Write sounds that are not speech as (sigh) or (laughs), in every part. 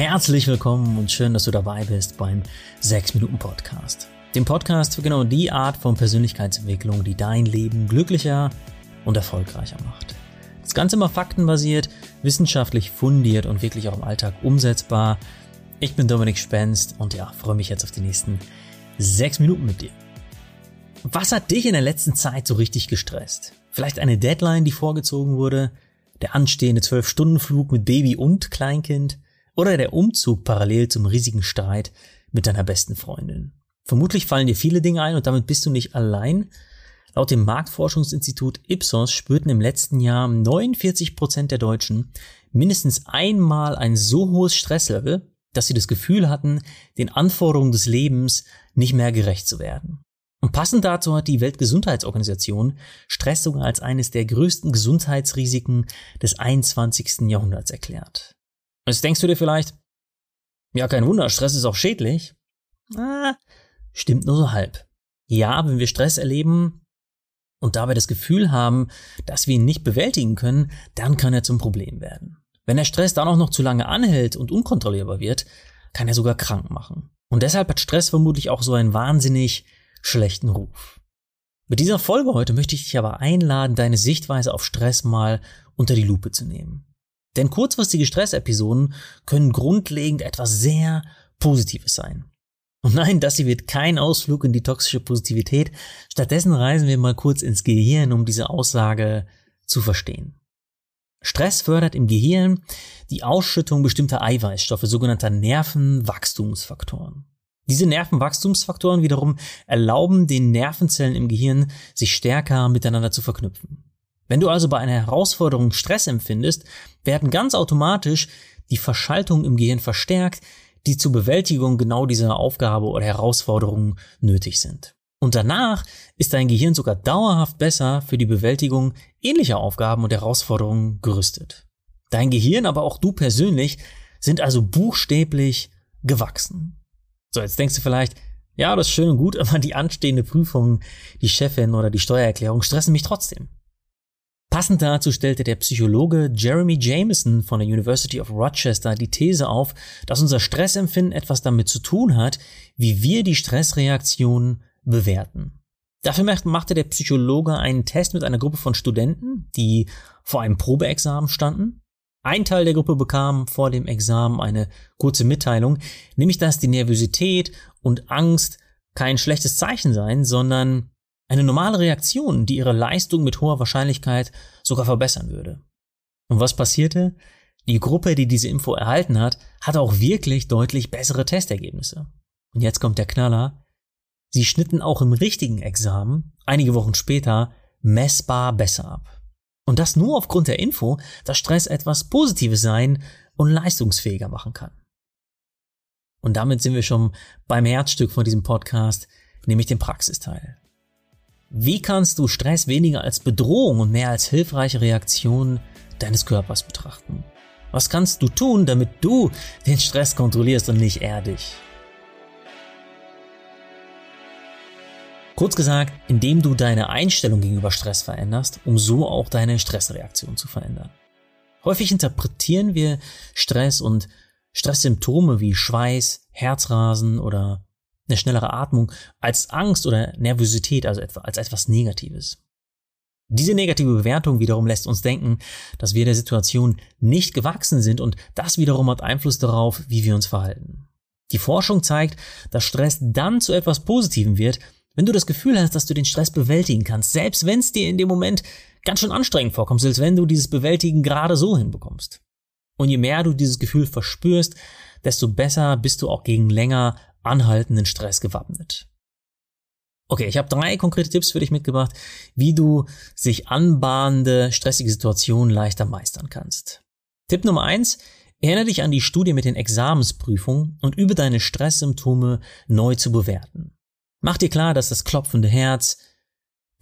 Herzlich willkommen und schön, dass du dabei bist beim 6 Minuten Podcast. Dem Podcast für genau die Art von Persönlichkeitsentwicklung, die dein Leben glücklicher und erfolgreicher macht. Das Ganze immer faktenbasiert, wissenschaftlich fundiert und wirklich auch im Alltag umsetzbar. Ich bin Dominik Spenst und ja, freue mich jetzt auf die nächsten 6 Minuten mit dir. Was hat dich in der letzten Zeit so richtig gestresst? Vielleicht eine Deadline, die vorgezogen wurde? Der anstehende 12-Stunden-Flug mit Baby und Kleinkind? Oder der Umzug parallel zum riesigen Streit mit deiner besten Freundin. Vermutlich fallen dir viele Dinge ein und damit bist du nicht allein. Laut dem Marktforschungsinstitut Ipsos spürten im letzten Jahr 49 Prozent der Deutschen mindestens einmal ein so hohes Stresslevel, dass sie das Gefühl hatten, den Anforderungen des Lebens nicht mehr gerecht zu werden. Und passend dazu hat die Weltgesundheitsorganisation Stress sogar als eines der größten Gesundheitsrisiken des 21. Jahrhunderts erklärt. Jetzt denkst du dir vielleicht, ja, kein Wunder, Stress ist auch schädlich. Ah, stimmt nur so halb. Ja, wenn wir Stress erleben und dabei das Gefühl haben, dass wir ihn nicht bewältigen können, dann kann er zum Problem werden. Wenn der Stress dann auch noch zu lange anhält und unkontrollierbar wird, kann er sogar krank machen. Und deshalb hat Stress vermutlich auch so einen wahnsinnig schlechten Ruf. Mit dieser Folge heute möchte ich dich aber einladen, deine Sichtweise auf Stress mal unter die Lupe zu nehmen. Denn kurzfristige Stressepisoden können grundlegend etwas sehr Positives sein. Und nein, das hier wird kein Ausflug in die toxische Positivität. Stattdessen reisen wir mal kurz ins Gehirn, um diese Aussage zu verstehen. Stress fördert im Gehirn die Ausschüttung bestimmter Eiweißstoffe, sogenannter Nervenwachstumsfaktoren. Diese Nervenwachstumsfaktoren wiederum erlauben den Nervenzellen im Gehirn, sich stärker miteinander zu verknüpfen. Wenn du also bei einer Herausforderung Stress empfindest, werden ganz automatisch die Verschaltungen im Gehirn verstärkt, die zur Bewältigung genau dieser Aufgabe oder Herausforderung nötig sind. Und danach ist dein Gehirn sogar dauerhaft besser für die Bewältigung ähnlicher Aufgaben und Herausforderungen gerüstet. Dein Gehirn, aber auch du persönlich sind also buchstäblich gewachsen. So, jetzt denkst du vielleicht, ja, das ist schön und gut, (laughs) aber die anstehende Prüfung, die Chefin oder die Steuererklärung stressen mich trotzdem. Passend dazu stellte der Psychologe Jeremy Jameson von der University of Rochester die These auf, dass unser Stressempfinden etwas damit zu tun hat, wie wir die Stressreaktion bewerten. Dafür machte der Psychologe einen Test mit einer Gruppe von Studenten, die vor einem Probeexamen standen. Ein Teil der Gruppe bekam vor dem Examen eine kurze Mitteilung, nämlich dass die Nervosität und Angst kein schlechtes Zeichen seien, sondern eine normale Reaktion, die ihre Leistung mit hoher Wahrscheinlichkeit sogar verbessern würde. Und was passierte? Die Gruppe, die diese Info erhalten hat, hatte auch wirklich deutlich bessere Testergebnisse. Und jetzt kommt der Knaller. Sie schnitten auch im richtigen Examen einige Wochen später messbar besser ab. Und das nur aufgrund der Info, dass Stress etwas Positives sein und leistungsfähiger machen kann. Und damit sind wir schon beim Herzstück von diesem Podcast, nämlich dem Praxisteil. Wie kannst du Stress weniger als Bedrohung und mehr als hilfreiche Reaktion deines Körpers betrachten? Was kannst du tun, damit du den Stress kontrollierst und nicht er dich? Kurz gesagt, indem du deine Einstellung gegenüber Stress veränderst, um so auch deine Stressreaktion zu verändern. Häufig interpretieren wir Stress und Stresssymptome wie Schweiß, Herzrasen oder eine schnellere Atmung als Angst oder Nervosität, also als etwas Negatives. Diese negative Bewertung wiederum lässt uns denken, dass wir der Situation nicht gewachsen sind und das wiederum hat Einfluss darauf, wie wir uns verhalten. Die Forschung zeigt, dass Stress dann zu etwas Positivem wird, wenn du das Gefühl hast, dass du den Stress bewältigen kannst, selbst wenn es dir in dem Moment ganz schön anstrengend vorkommt, als wenn du dieses Bewältigen gerade so hinbekommst. Und je mehr du dieses Gefühl verspürst, desto besser bist du auch gegen länger anhaltenden Stress gewappnet. Okay, ich habe drei konkrete Tipps für dich mitgebracht, wie du sich anbahnende, stressige Situationen leichter meistern kannst. Tipp Nummer eins: Erinnere dich an die Studie mit den Examensprüfungen und übe deine Stresssymptome neu zu bewerten. Mach dir klar, dass das klopfende Herz,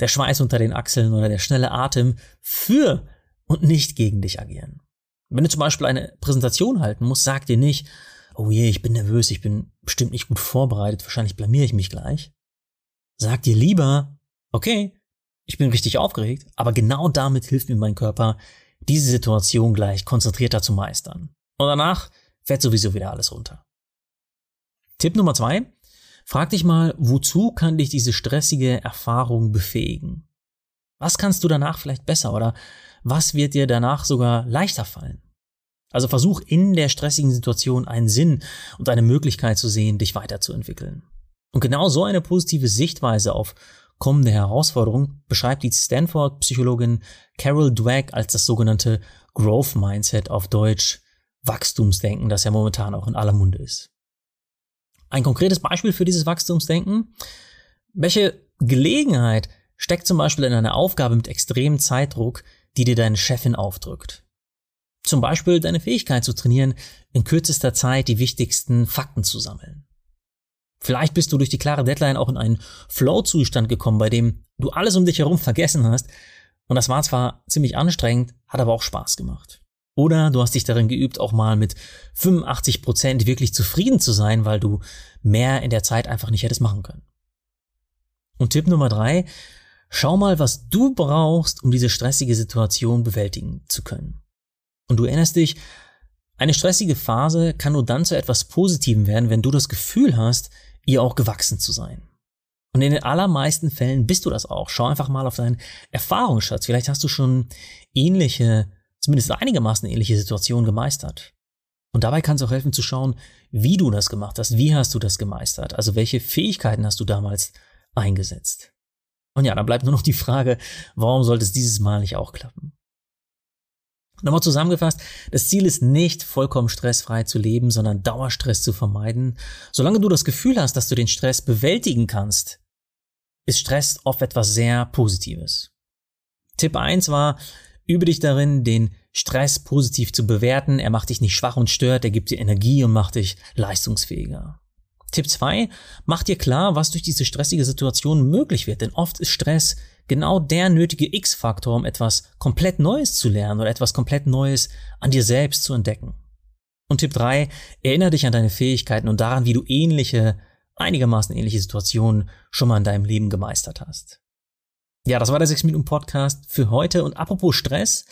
der Schweiß unter den Achseln oder der schnelle Atem für und nicht gegen dich agieren. Wenn du zum Beispiel eine Präsentation halten musst, sag dir nicht, oh je, ich bin nervös, ich bin bestimmt nicht gut vorbereitet, wahrscheinlich blamier ich mich gleich. Sag dir lieber, okay, ich bin richtig aufgeregt, aber genau damit hilft mir mein Körper, diese Situation gleich konzentrierter zu meistern. Und danach fährt sowieso wieder alles runter. Tipp Nummer zwei. Frag dich mal, wozu kann dich diese stressige Erfahrung befähigen? Was kannst du danach vielleicht besser oder was wird dir danach sogar leichter fallen? Also versuch in der stressigen Situation einen Sinn und eine Möglichkeit zu sehen, dich weiterzuentwickeln. Und genau so eine positive Sichtweise auf kommende Herausforderungen beschreibt die Stanford-Psychologin Carol Dweck als das sogenannte Growth Mindset auf Deutsch Wachstumsdenken, das ja momentan auch in aller Munde ist. Ein konkretes Beispiel für dieses Wachstumsdenken. Welche Gelegenheit steckt zum Beispiel in einer Aufgabe mit extremem Zeitdruck, die dir deine Chefin aufdrückt? Zum Beispiel deine Fähigkeit zu trainieren, in kürzester Zeit die wichtigsten Fakten zu sammeln. Vielleicht bist du durch die klare Deadline auch in einen Flow-Zustand gekommen, bei dem du alles um dich herum vergessen hast. Und das war zwar ziemlich anstrengend, hat aber auch Spaß gemacht. Oder du hast dich darin geübt, auch mal mit 85 Prozent wirklich zufrieden zu sein, weil du mehr in der Zeit einfach nicht hättest machen können. Und Tipp Nummer drei, schau mal, was du brauchst, um diese stressige Situation bewältigen zu können. Und du erinnerst dich, eine stressige Phase kann nur dann zu etwas Positivem werden, wenn du das Gefühl hast, ihr auch gewachsen zu sein. Und in den allermeisten Fällen bist du das auch. Schau einfach mal auf deinen Erfahrungsschatz. Vielleicht hast du schon ähnliche, zumindest einigermaßen ähnliche Situationen gemeistert. Und dabei kann es auch helfen zu schauen, wie du das gemacht hast. Wie hast du das gemeistert? Also welche Fähigkeiten hast du damals eingesetzt? Und ja, dann bleibt nur noch die Frage, warum sollte es dieses Mal nicht auch klappen? Nochmal zusammengefasst, das Ziel ist nicht vollkommen stressfrei zu leben, sondern Dauerstress zu vermeiden. Solange du das Gefühl hast, dass du den Stress bewältigen kannst, ist Stress oft etwas sehr Positives. Tipp 1 war, übe dich darin, den Stress positiv zu bewerten. Er macht dich nicht schwach und stört, er gibt dir Energie und macht dich leistungsfähiger. Tipp 2, mach dir klar, was durch diese stressige Situation möglich wird, denn oft ist Stress genau der nötige X-Faktor, um etwas komplett Neues zu lernen oder etwas komplett Neues an dir selbst zu entdecken. Und Tipp 3, erinnere dich an deine Fähigkeiten und daran, wie du ähnliche, einigermaßen ähnliche Situationen schon mal in deinem Leben gemeistert hast. Ja, das war der 6-Minuten-Podcast für heute. Und apropos Stress,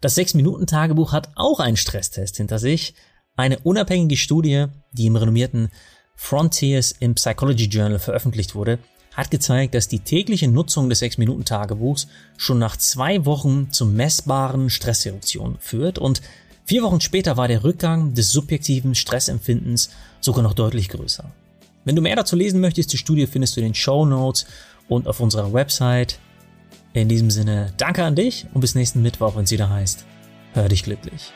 das 6-Minuten-Tagebuch hat auch einen Stresstest hinter sich. Eine unabhängige Studie, die im renommierten Frontiers im Psychology Journal veröffentlicht wurde, hat gezeigt, dass die tägliche Nutzung des 6-Minuten-Tagebuchs schon nach zwei Wochen zu messbaren Stressreduktionen führt und vier Wochen später war der Rückgang des subjektiven Stressempfindens sogar noch deutlich größer. Wenn du mehr dazu lesen möchtest, die Studie findest du in den Show Notes und auf unserer Website. In diesem Sinne, danke an dich und bis nächsten Mittwoch, wenn es wieder heißt, hör dich glücklich.